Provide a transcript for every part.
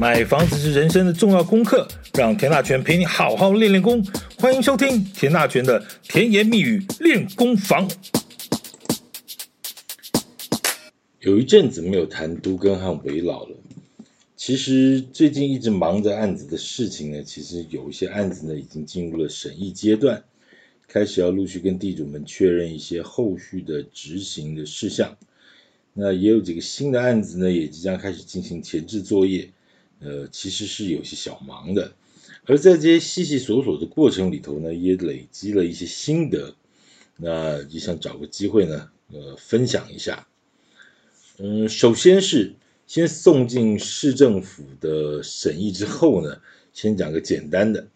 买房子是人生的重要功课，让田大权陪你好好练练功。欢迎收听田大权的甜言蜜语练功房。有一阵子没有谈都更和危老了。其实最近一直忙着案子的事情呢，其实有一些案子呢已经进入了审议阶段，开始要陆续跟地主们确认一些后续的执行的事项。那也有几个新的案子呢，也即将开始进行前置作业。呃，其实是有些小忙的，而在这些细细琐琐的过程里头呢，也累积了一些心得，那就想找个机会呢，呃，分享一下。嗯，首先是先送进市政府的审议之后呢，先讲个简单的，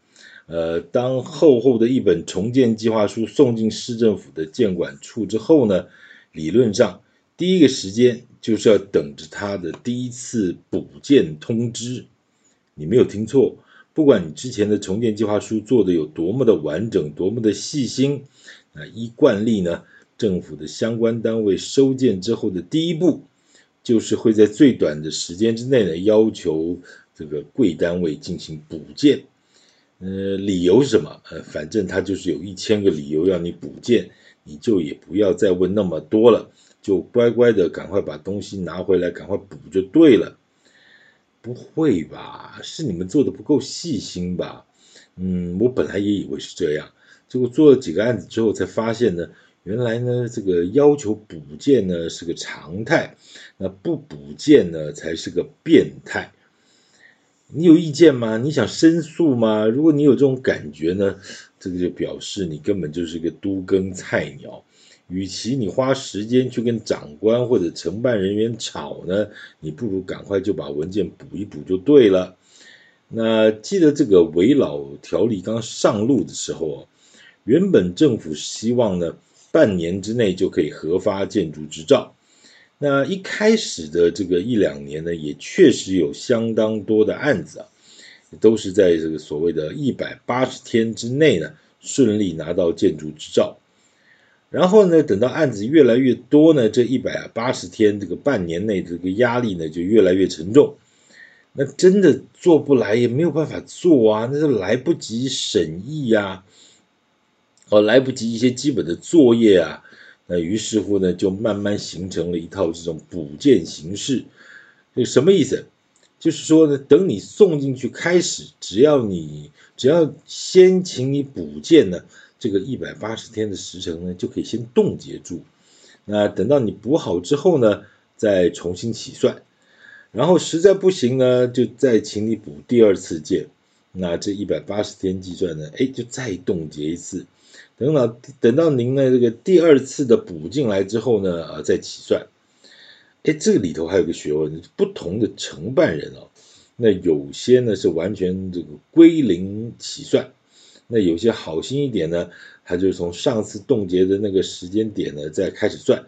呃，当厚厚的一本重建计划书送进市政府的建管处之后呢，理论上第一个时间。就是要等着他的第一次补建通知，你没有听错，不管你之前的重建计划书做的有多么的完整，多么的细心，那依惯例呢，政府的相关单位收件之后的第一步，就是会在最短的时间之内呢，要求这个贵单位进行补建。呃，理由是什么？呃，反正他就是有一千个理由要你补建，你就也不要再问那么多了。就乖乖的赶快把东西拿回来，赶快补就对了。不会吧？是你们做的不够细心吧？嗯，我本来也以为是这样，结果做了几个案子之后才发现呢，原来呢这个要求补件呢是个常态，那不补件呢才是个变态。你有意见吗？你想申诉吗？如果你有这种感觉呢，这个就表示你根本就是个都更菜鸟。与其你花时间去跟长官或者承办人员吵呢，你不如赶快就把文件补一补就对了。那记得这个危老条例刚上路的时候，原本政府希望呢，半年之内就可以核发建筑执照。那一开始的这个一两年呢，也确实有相当多的案子啊，都是在这个所谓的一百八十天之内呢，顺利拿到建筑执照。然后呢，等到案子越来越多呢，这一百八十天这个半年内这个压力呢就越来越沉重。那真的做不来也没有办法做啊，那是来不及审议呀，哦，来不及一些基本的作业啊。那于是乎呢，就慢慢形成了一套这种补件形式。这什么意思？就是说呢，等你送进去开始，只要你只要先请你补件呢。这个一百八十天的时程呢，就可以先冻结住。那等到你补好之后呢，再重新起算。然后实在不行呢，就再请你补第二次件。那这一百八十天计算呢，哎，就再冻结一次。等到等到您呢这个第二次的补进来之后呢，啊，再起算。哎，这个里头还有个学问，不同的承办人哦，那有些呢是完全这个归零起算。那有些好心一点呢，他就从上次冻结的那个时间点呢再开始算，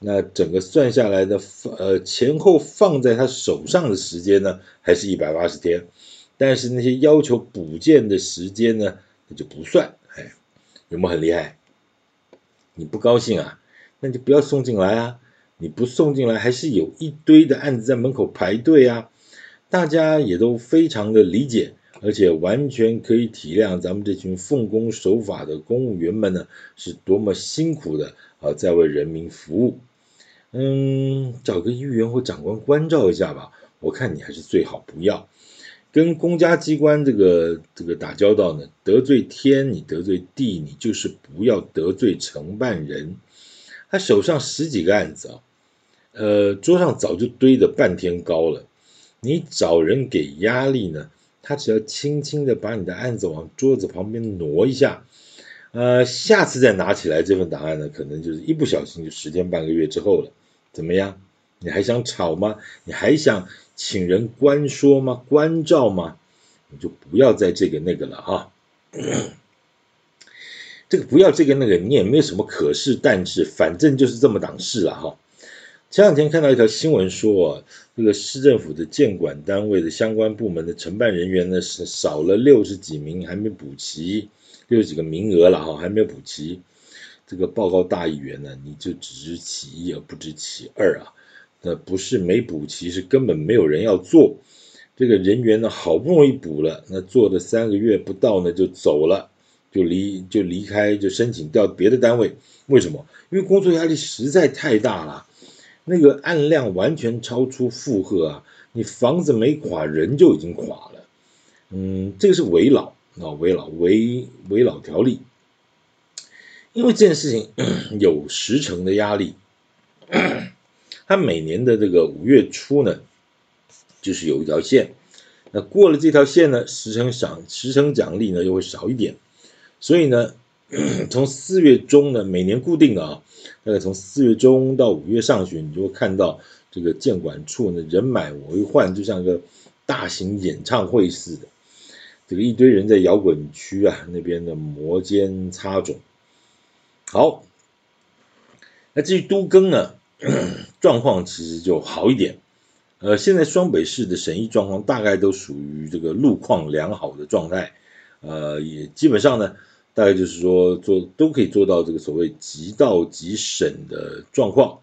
那整个算下来的呃前后放在他手上的时间呢，还是一百八十天，但是那些要求补件的时间呢，那就不算，哎，有没有很厉害？你不高兴啊？那就不要送进来啊！你不送进来，还是有一堆的案子在门口排队啊！大家也都非常的理解。而且完全可以体谅咱们这群奉公守法的公务员们呢，是多么辛苦的啊，在为人民服务。嗯，找个议员或长官关照一下吧，我看你还是最好不要跟公家机关这个这个打交道呢，得罪天你得罪地，你就是不要得罪承办人。他手上十几个案子啊，呃，桌上早就堆得半天高了，你找人给压力呢？他只要轻轻的把你的案子往桌子旁边挪一下，呃，下次再拿起来这份档案呢，可能就是一不小心就十天半个月之后了。怎么样？你还想吵吗？你还想请人关说吗？关照吗？你就不要再这个那个了哈。这个不要这个那个，你也没有什么可是但是，反正就是这么档事了哈。前两天看到一条新闻说啊，这个市政府的建管单位的相关部门的承办人员呢，是少了六十几名，还没补齐，六十几个名额了哈，还没有补齐。这个报告大议员呢，你就只知其一而不知其二啊。那不是没补齐，是根本没有人要做。这个人员呢好不容易补了，那做的三个月不到呢就走了，就离就离开就申请调别的单位。为什么？因为工作压力实在太大了，那个案量完全超出负荷啊！你房子没垮，人就已经垮了。嗯，这个是危老啊，危老危危老条例。因为这件事情 有十成的压力，他每年的这个五月初呢，就是有一条线，那过了这条线呢，十成奖十成奖励呢又会少一点，所以呢，从四月中呢，每年固定的啊，大概从四月中到五月上旬，你就会看到这个建管处呢人满为患，就像个大型演唱会似的，这个一堆人在摇滚区啊那边的摩肩擦踵。好，那至于都更呢，状况其实就好一点。呃，现在双北市的审议状况大概都属于这个路况良好的状态，呃，也基本上呢，大概就是说做都可以做到这个所谓即到即审的状况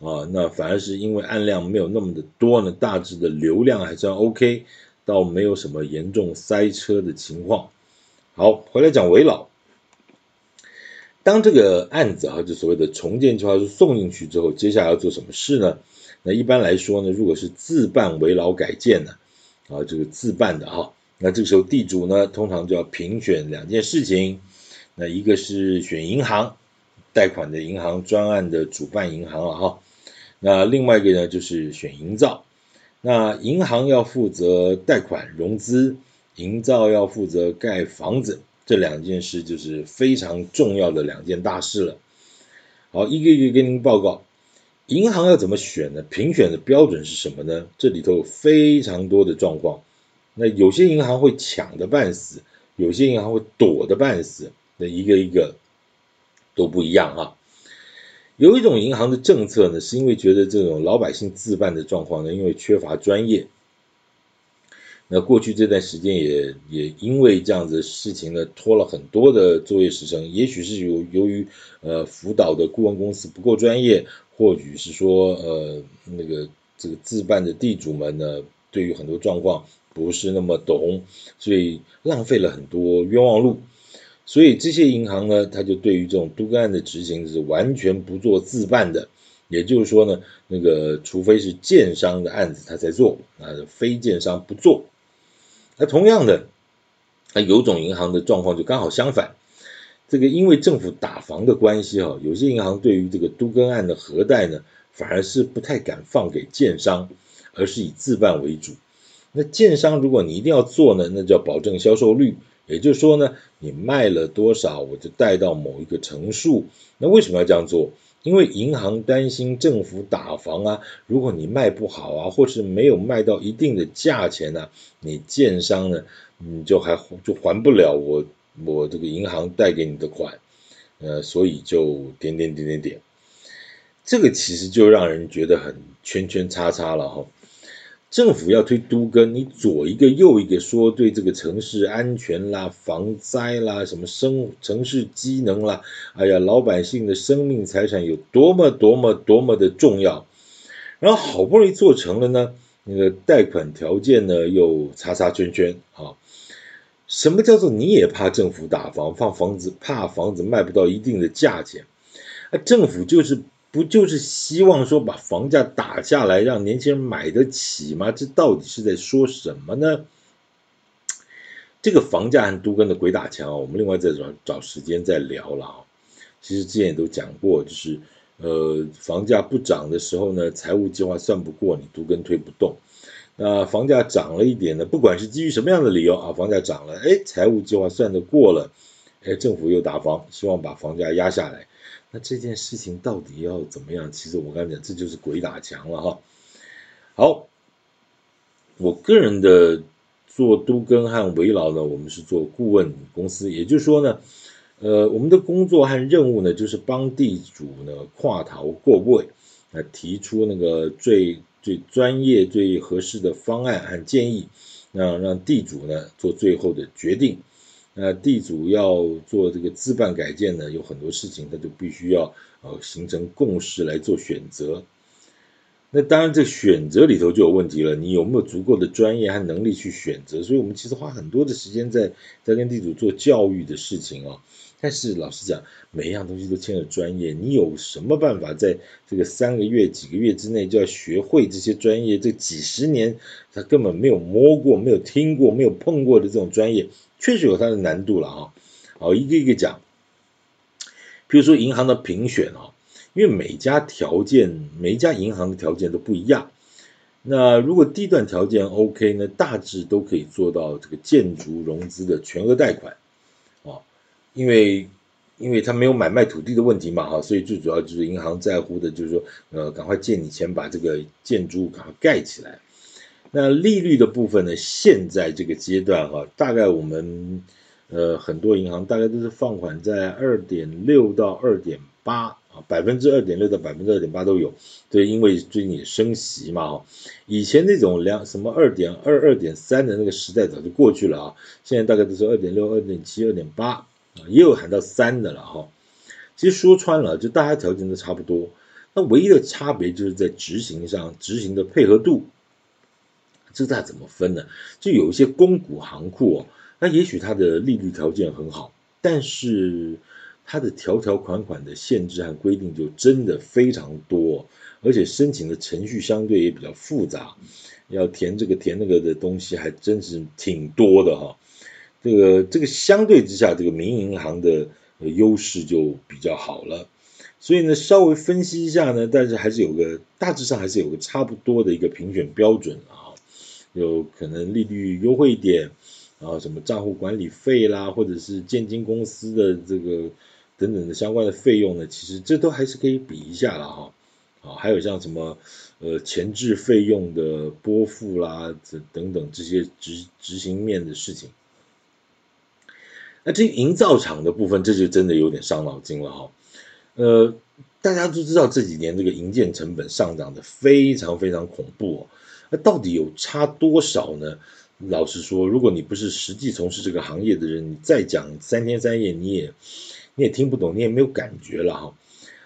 啊。那反而是因为案量没有那么的多呢，大致的流量还算 OK，倒没有什么严重塞车的情况。好，回来讲危老。当这个案子啊，就所谓的重建计划书送进去之后，接下来要做什么事呢？那一般来说呢，如果是自办危老改建呢，啊，这个自办的哈，那这个时候地主呢，通常就要评选两件事情，那一个是选银行贷款的银行专案的主办银行了哈，那另外一个呢就是选营造，那银行要负责贷款融资，营造要负责盖房子。这两件事就是非常重要的两件大事了。好，一个一个跟您报告，银行要怎么选呢？评选的标准是什么呢？这里头有非常多的状况。那有些银行会抢得半死，有些银行会躲得半死，那一个一个都不一样啊。有一种银行的政策呢，是因为觉得这种老百姓自办的状况呢，因为缺乏专业。那过去这段时间也也因为这样子事情呢，拖了很多的作业时程，也许是由由于呃辅导的顾问公司不够专业，或许是说呃那个这个自办的地主们呢，对于很多状况不是那么懂，所以浪费了很多冤枉路。所以这些银行呢，他就对于这种都更案的执行是完全不做自办的，也就是说呢，那个除非是建商的案子他才做，啊非建商不做。那同样的，那有种银行的状况就刚好相反，这个因为政府打房的关系哈，有些银行对于这个都更案的核贷呢，反而是不太敢放给建商，而是以自办为主。那建商如果你一定要做呢，那叫保证销售率，也就是说呢，你卖了多少我就贷到某一个成数。那为什么要这样做？因为银行担心政府打房啊，如果你卖不好啊，或是没有卖到一定的价钱呢，你建商呢，你就还就还不了我我这个银行贷给你的款，呃，所以就点点点点点，这个其实就让人觉得很圈圈叉叉了哈。政府要推都更，你左一个右一个说对这个城市安全啦、防灾啦、什么生城市机能啦，哎呀，老百姓的生命财产有多么多么多么的重要，然后好不容易做成了呢，那个贷款条件呢又叉叉圈圈啊，什么叫做你也怕政府打房，放房子怕房子卖不到一定的价钱，啊，政府就是。不就是希望说把房价打下来，让年轻人买得起吗？这到底是在说什么呢？这个房价和都更的鬼打墙啊，我们另外再找找时间再聊了啊。其实之前也都讲过，就是呃，房价不涨的时候呢，财务计划算不过，你都更推不动。那房价涨了一点呢，不管是基于什么样的理由啊，房价涨了，哎，财务计划算得过了，哎，政府又打房，希望把房价压下来。那这件事情到底要怎么样？其实我刚才讲，这就是鬼打墙了哈。好，我个人的做都更和危老呢，我们是做顾问公司，也就是说呢，呃，我们的工作和任务呢，就是帮地主呢跨逃过位，来提出那个最最专业、最合适的方案和建议，让让地主呢做最后的决定。那地主要做这个自办改建呢，有很多事情他就必须要呃形成共识来做选择。那当然，这选择里头就有问题了。你有没有足够的专业和能力去选择？所以我们其实花很多的时间在在跟地主做教育的事情哦。但是老实讲，每一样东西都牵了专业。你有什么办法在这个三个月、几个月之内就要学会这些专业？这几十年他根本没有摸过、没有听过、没有碰过的这种专业，确实有它的难度了啊。好，一个一个讲。比如说银行的评选啊，因为每家条件、每一家银行的条件都不一样。那如果地段条件 OK 呢，大致都可以做到这个建筑融资的全额贷款啊，因为因为他没有买卖土地的问题嘛哈，所以最主要就是银行在乎的就是说，呃，赶快借你钱把这个建筑物赶快盖起来。那利率的部分呢，现在这个阶段哈，大概我们。呃，很多银行大概都是放款在二点六到二点八啊，百分之二点六到百分之二点八都有。对，因为最近也升息嘛，哈，以前那种两什么二点二、二点三的那个时代早就过去了啊，现在大概都是二点六、二点七、二点八啊，也有喊到三的了哈。其实说穿了，就大家条件都差不多，那唯一的差别就是在执行上，执行的配合度，这大怎么分呢？就有一些公股行库哦。那也许它的利率条件很好，但是它的条条款款的限制和规定就真的非常多，而且申请的程序相对也比较复杂，要填这个填那个的东西还真是挺多的哈。这个这个相对之下，这个民营银行的优势就比较好了。所以呢，稍微分析一下呢，但是还是有个大致上还是有个差不多的一个评选标准啊，有可能利率优惠一点。然后什么账户管理费啦，或者是建金公司的这个等等的相关的费用呢，其实这都还是可以比一下了哈。啊，还有像什么呃前置费用的拨付啦，这等等这些执执行面的事情。那这营造厂的部分，这就真的有点伤脑筋了哈。呃，大家都知道这几年这个营建成本上涨的非常非常恐怖哦，那到底有差多少呢？老实说，如果你不是实际从事这个行业的人，你再讲三天三夜，你也你也听不懂，你也没有感觉了哈。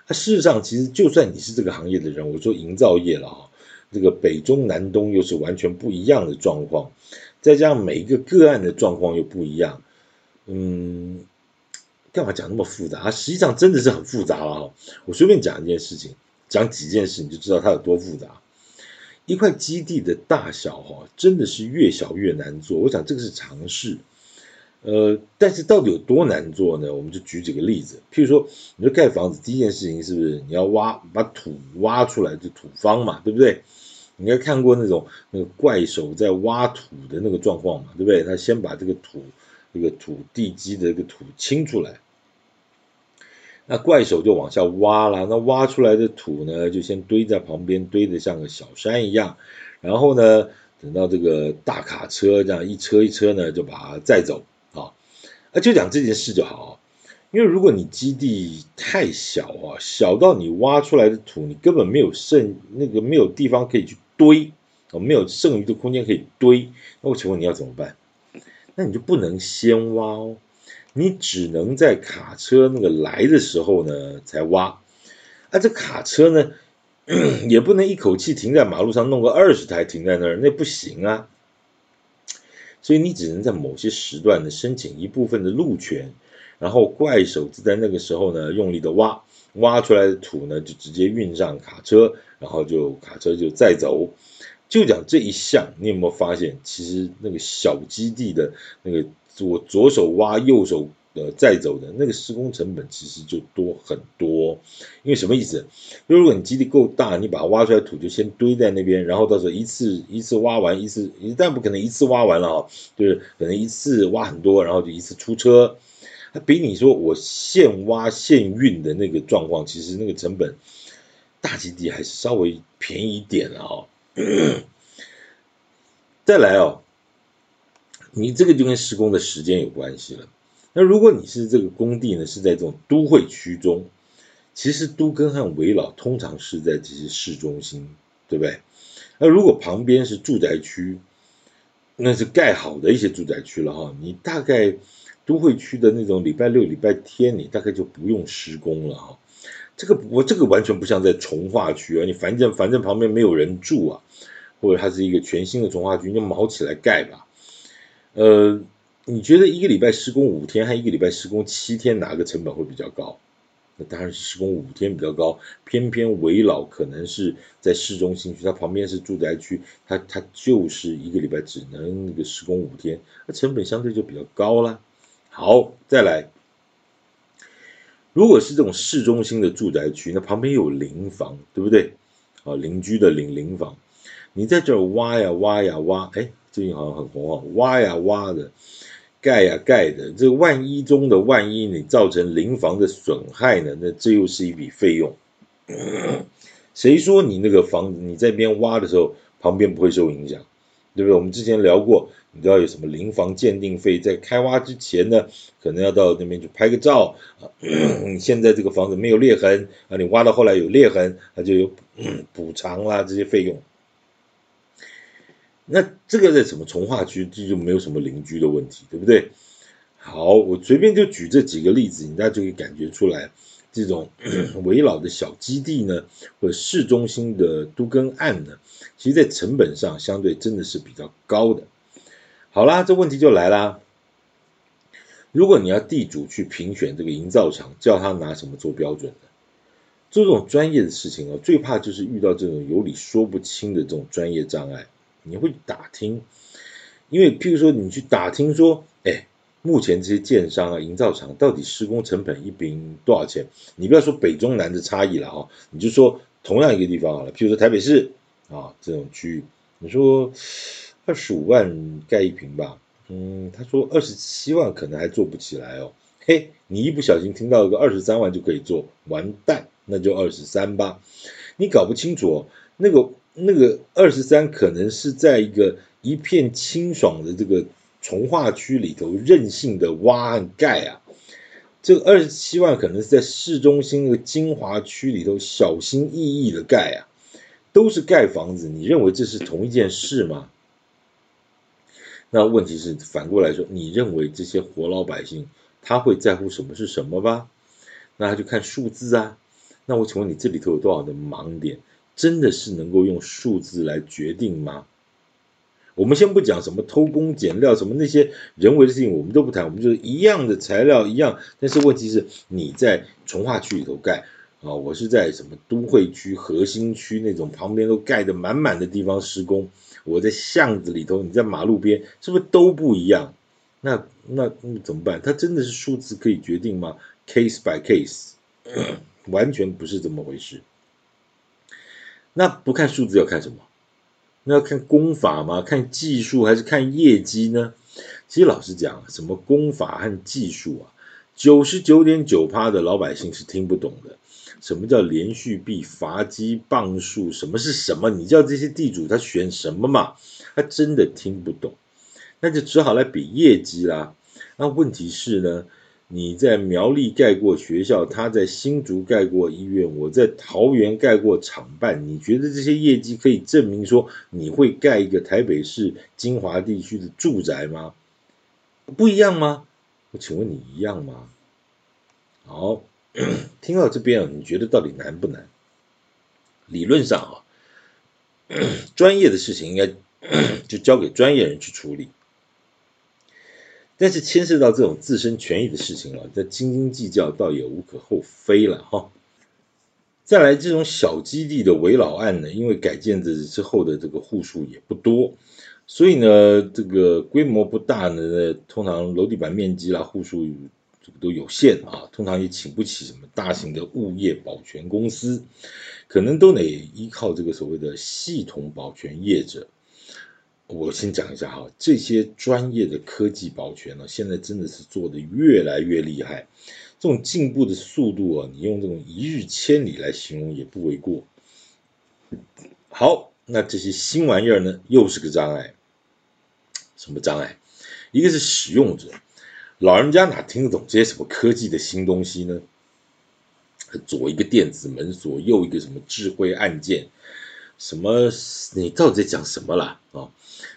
啊，事实上，其实就算你是这个行业的人，我说营造业了哈，这个北中南东又是完全不一样的状况，再加上每一个个案的状况又不一样，嗯，干嘛讲那么复杂啊？实际上真的是很复杂了哈。我随便讲一件事情，讲几件事，你就知道它有多复杂。一块基地的大小哈，真的是越小越难做。我想这个是常事，呃，但是到底有多难做呢？我们就举几个例子。譬如说，你说盖房子，第一件事情是不是你要挖，把土挖出来，就土方嘛，对不对？你应该看过那种那个怪手在挖土的那个状况嘛，对不对？他先把这个土，这个土地基的这个土清出来。那怪手就往下挖了，那挖出来的土呢，就先堆在旁边，堆得像个小山一样。然后呢，等到这个大卡车这样一车一车呢，就把它载走啊。那就讲这件事就好，因为如果你基地太小啊，小到你挖出来的土，你根本没有剩那个没有地方可以去堆，啊没有剩余的空间可以堆。那我请问你要怎么办？那你就不能先挖哦。你只能在卡车那个来的时候呢才挖，啊，这卡车呢 也不能一口气停在马路上弄个二十台停在那儿，那不行啊。所以你只能在某些时段呢申请一部分的路权，然后怪手就在那个时候呢用力的挖，挖出来的土呢就直接运上卡车，然后就卡车就载走。就讲这一项，你有没有发现，其实那个小基地的那个。我左手挖，右手呃再走的那个施工成本其实就多很多，因为什么意思？因为如果你基地够大，你把它挖出来土就先堆在那边，然后到时候一次一次挖完，一次一但不可能一次挖完了啊，就是可能一次挖很多，然后就一次出车。它比你说我现挖现运的那个状况，其实那个成本大基地还是稍微便宜一点了啊。再来哦。你这个就跟施工的时间有关系了。那如果你是这个工地呢，是在这种都会区中，其实都跟和危老通常是在这些市中心，对不对？那如果旁边是住宅区，那是盖好的一些住宅区了哈，你大概都会区的那种礼拜六、礼拜天，你大概就不用施工了哈。这个我这个完全不像在从化区啊，你反正反正旁边没有人住啊，或者它是一个全新的从化区，你就卯起来盖吧。呃，你觉得一个礼拜施工五天，还一个礼拜施工七天，哪个成本会比较高？那当然是施工五天比较高。偏偏危老可能是在市中心区，它旁边是住宅区，它它就是一个礼拜只能那个施工五天，那成本相对就比较高了。好，再来。如果是这种市中心的住宅区，那旁边有邻房，对不对？啊，邻居的邻邻房，你在这挖呀挖呀挖，哎，最近好像很红啊，挖呀挖的，盖呀盖的，这万一中的万一，你造成邻房的损害呢？那这又是一笔费用。谁说你那个房子你在边挖的时候，旁边不会受影响？对不对？我们之前聊过，你知道有什么邻房鉴定费，在开挖之前呢，可能要到那边去拍个照啊。现在这个房子没有裂痕啊，你挖到后来有裂痕，它就有补偿啦这些费用。那这个在什么从化区，这就没有什么邻居的问题，对不对？好，我随便就举这几个例子，你大家就可以感觉出来。这种 围绕的小基地呢，或者市中心的都更案呢，其实在成本上相对真的是比较高的。好啦，这问题就来啦。如果你要地主去评选这个营造厂，叫他拿什么做标准呢？做这种专业的事情啊，最怕就是遇到这种有理说不清的这种专业障碍。你会打听，因为譬如说你去打听说，哎。目前这些建商啊、营造厂到底施工成本一平多少钱？你不要说北中南的差异了哈，你就说同样一个地方好了，譬如说台北市啊这种区域，你说二十五万盖一平吧，嗯，他说二十七万可能还做不起来哦，嘿，你一不小心听到一个二十三万就可以做，完蛋，那就二十三吧，你搞不清楚哦，那个那个二十三可能是在一个一片清爽的这个。从化区里头任性的挖和盖啊，这个二十七万可能是在市中心那个精华区里头小心翼翼的盖啊，都是盖房子，你认为这是同一件事吗？那问题是反过来说，你认为这些活老百姓他会在乎什么是什么吧？那他就看数字啊。那我请问你这里头有多少的盲点？真的是能够用数字来决定吗？我们先不讲什么偷工减料，什么那些人为的事情，我们都不谈。我们就是一样的材料一样，但是问题是你在从化区里头盖啊，我是在什么都会区核心区那种旁边都盖得满满的地方施工，我在巷子里头，你在马路边，是不是都不一样？那那那怎么办？它真的是数字可以决定吗？Case by case，完全不是这么回事。那不看数字要看什么？那要看功法吗？看技术还是看业绩呢？其实老实讲，什么功法和技术啊，九十九点九趴的老百姓是听不懂的。什么叫连续壁、筏基、磅数？什么是什么？你叫这些地主他选什么嘛？他真的听不懂，那就只好来比业绩啦。那问题是呢？你在苗栗盖过学校，他在新竹盖过医院，我在桃园盖过厂办。你觉得这些业绩可以证明说你会盖一个台北市金华地区的住宅吗？不一样吗？我请问你一样吗？好，听到这边啊，你觉得到底难不难？理论上啊，专业的事情应该 就交给专业人去处理。但是牵涉到这种自身权益的事情了，这斤斤计较倒也无可厚非了哈。再来这种小基地的围老案呢，因为改建的之后的这个户数也不多，所以呢，这个规模不大呢，通常楼地板面积啦、户数都有限啊，通常也请不起什么大型的物业保全公司，可能都得依靠这个所谓的系统保全业者。我先讲一下哈，这些专业的科技保全呢，现在真的是做得越来越厉害。这种进步的速度啊，你用这种一日千里来形容也不为过。好，那这些新玩意儿呢，又是个障碍。什么障碍？一个是使用者，老人家哪听得懂这些什么科技的新东西呢？左一个电子门锁，右一个什么智慧按键。什么？你到底在讲什么啦？啊、哦，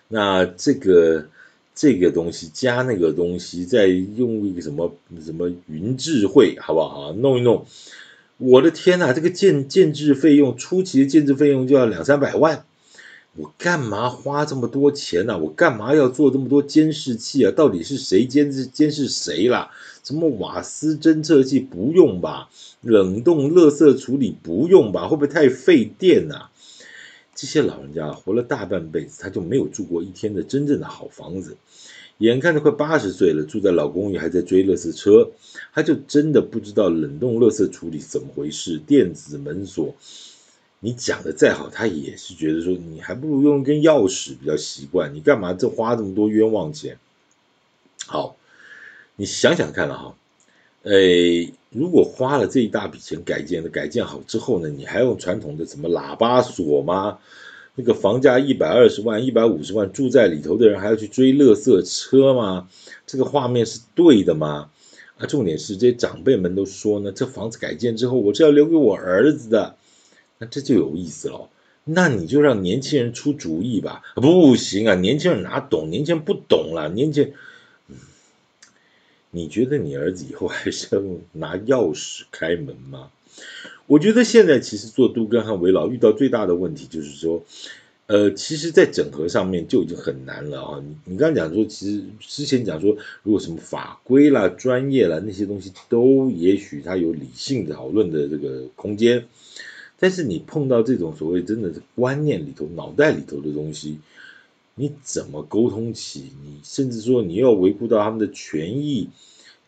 那这个这个东西加那个东西，再用一个什么什么云智慧，好不好？弄一弄，我的天呐，这个建建置费用，初期的建置费用就要两三百万，我干嘛花这么多钱呢？我干嘛要做这么多监视器啊？到底是谁监视监视谁啦？什么瓦斯侦测器不用吧？冷冻垃圾处理不用吧？会不会太费电呐？这些老人家活了大半辈子，他就没有住过一天的真正的好房子。眼看着快八十岁了，住在老公寓还在追垃圾车，他就真的不知道冷冻垃圾处理怎么回事。电子门锁，你讲的再好，他也是觉得说你还不如用一根钥匙比较习惯。你干嘛这花这么多冤枉钱？好，你想想看了哈，诶，如果花了这一大笔钱改建的改建好之后呢，你还用传统的什么喇叭锁吗？那个房价一百二十万、一百五十万，住在里头的人还要去追垃圾车吗？这个画面是对的吗？啊，重点是这些长辈们都说呢，这房子改建之后，我是要留给我儿子的，那这就有意思了。那你就让年轻人出主意吧。不行啊，年轻人哪懂？年轻人不懂了，年轻，你觉得你儿子以后还是要拿钥匙开门吗？我觉得现在其实做杜根和危老遇到最大的问题就是说，呃，其实，在整合上面就已经很难了啊。你你刚刚讲说，其实之前讲说，如果什么法规啦、专业啦那些东西，都也许它有理性讨论的这个空间，但是你碰到这种所谓真的是观念里头、脑袋里头的东西，你怎么沟通起？你甚至说你要维护到他们的权益，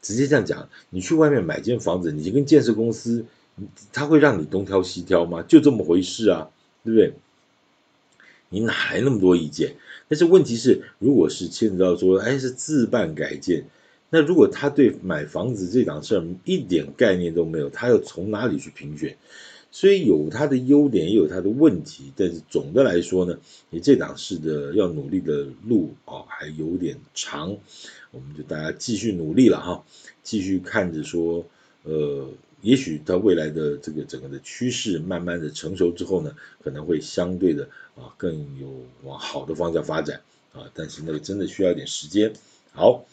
直接这样讲，你去外面买间房子，你就跟建设公司。他会让你东挑西挑吗？就这么回事啊，对不对？你哪来那么多意见？但是问题是，如果是牵扯到说，哎，是自办改建，那如果他对买房子这档事儿一点概念都没有，他要从哪里去评选？所以有它的优点，也有它的问题。但是总的来说呢，你这档式的要努力的路啊，还有点长。我们就大家继续努力了哈，继续看着说，呃。也许它未来的这个整个的趋势慢慢的成熟之后呢，可能会相对的啊更有往好的方向发展啊，但是那个真的需要一点时间。好，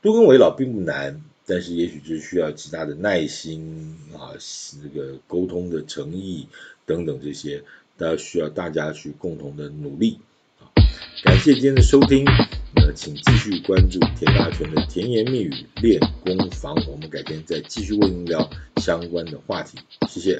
多跟为老并不难，但是也许就需要极大的耐心啊，这个沟通的诚意等等这些，都要需要大家去共同的努力啊。感谢今天的收听。那请继续关注田大全的甜言蜜语练功房，我们改天再继续为您聊相关的话题，谢谢。